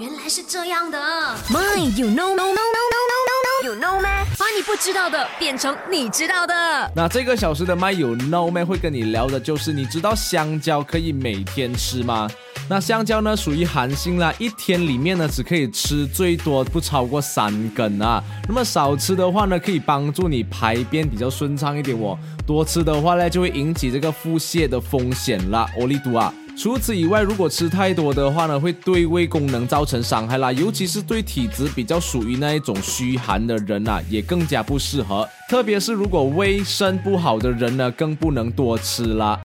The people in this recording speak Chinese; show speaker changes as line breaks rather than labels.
原来是这样的。
My, you know, no, no, no, no, no, no, you know 吗？
把你不知道的变成你知道的。
那这个小时的麦有 No 妹会跟你聊的就是，你知道香蕉可以每天吃吗？那香蕉呢属于寒性啦，一天里面呢只可以吃最多不超过三根啊。那么少吃的话呢，可以帮助你排便比较顺畅一点哦。多吃的话呢，就会引起这个腹泻的风险啦。欧利都啊。除此以外，如果吃太多的话呢，会对胃功能造成伤害啦，尤其是对体质比较属于那一种虚寒的人啊，也更加不适合。特别是如果胃肾不好的人呢，更不能多吃啦。